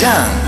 I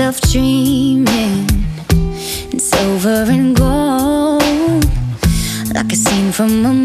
myself dreaming. In silver and gold, like a scene from a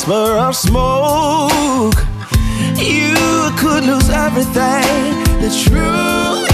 whisper of smoke, you could lose everything. The truth.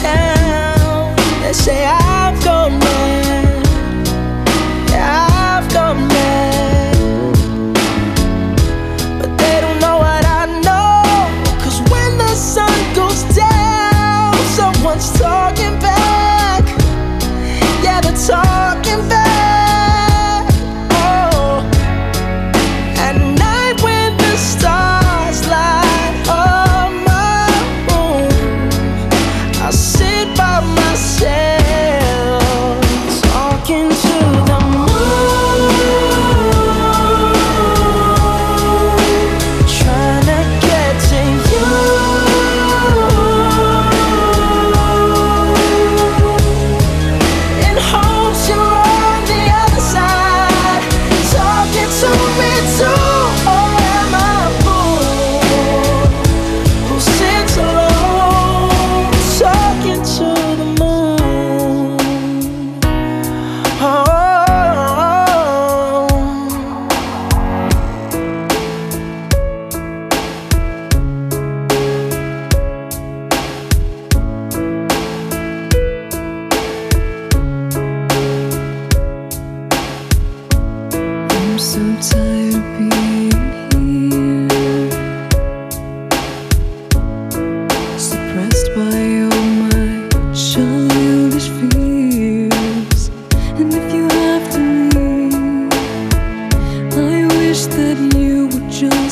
Town. They say I've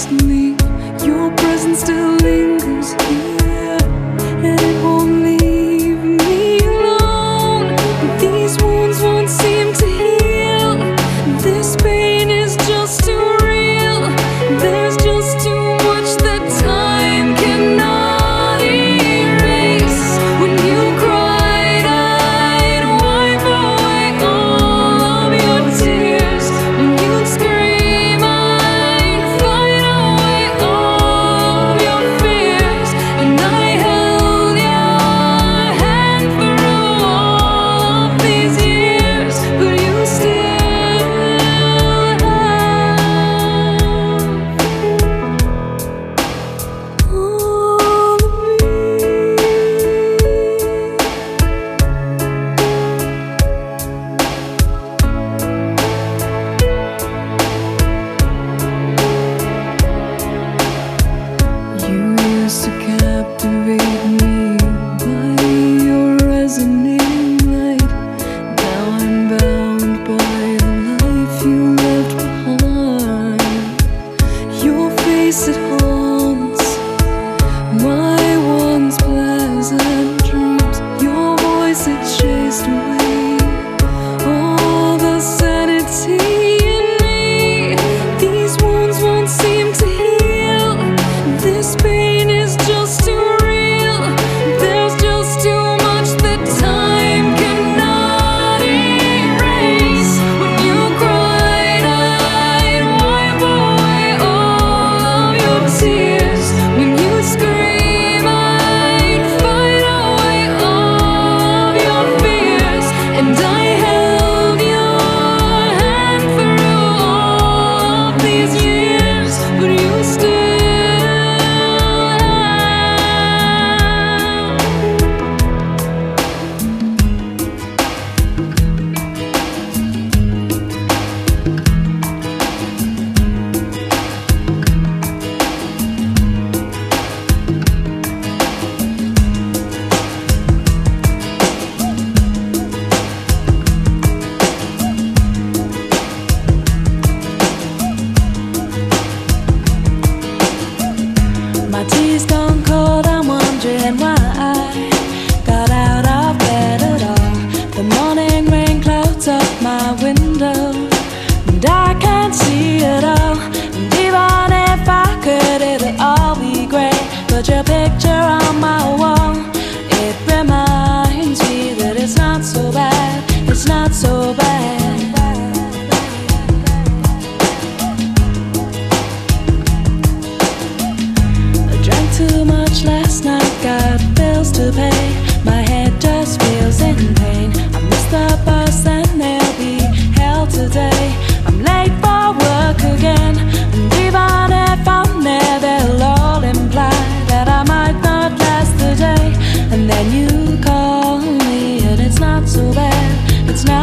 Your presence still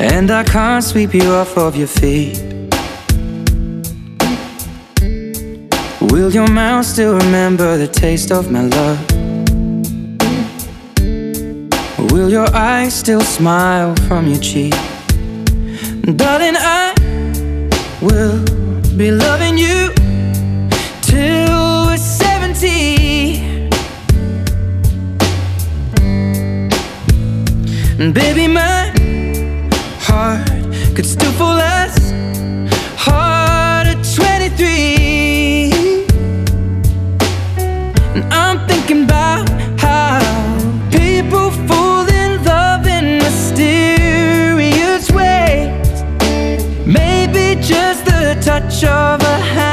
And I can't sweep you off of your feet. Will your mouth still remember the taste of my love? Will your eyes still smile from your cheek? Darling, I will be loving you till we're 70. And baby, my could still fall as hard at 23. And I'm thinking about how people fall in love in mysterious ways. Maybe just the touch of a hand.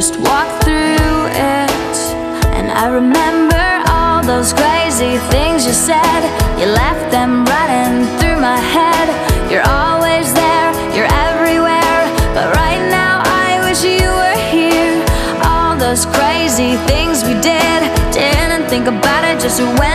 just walk through it. And I remember all those crazy things you said. You left them running through my head. You're always there, you're everywhere. But right now I wish you were here. All those crazy things we did. Didn't think about it, just went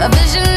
A vision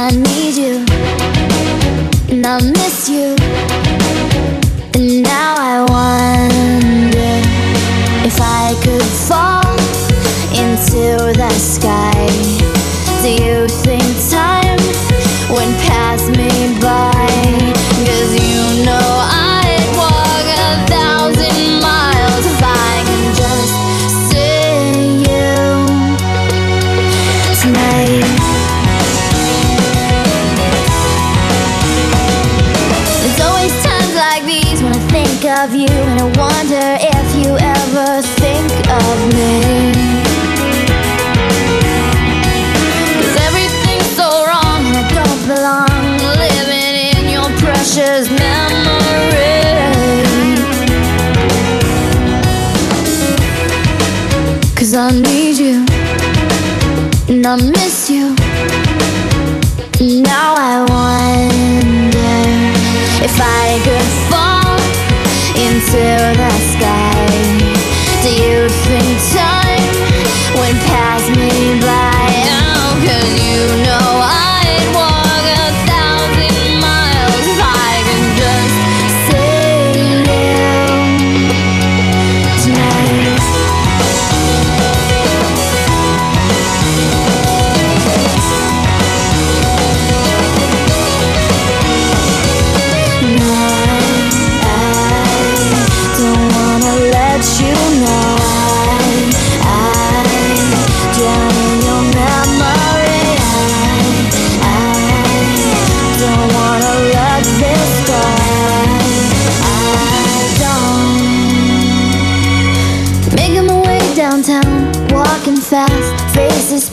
I need you, and I miss you.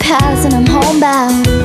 paths and I'm homebound.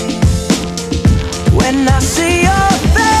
when I see your face.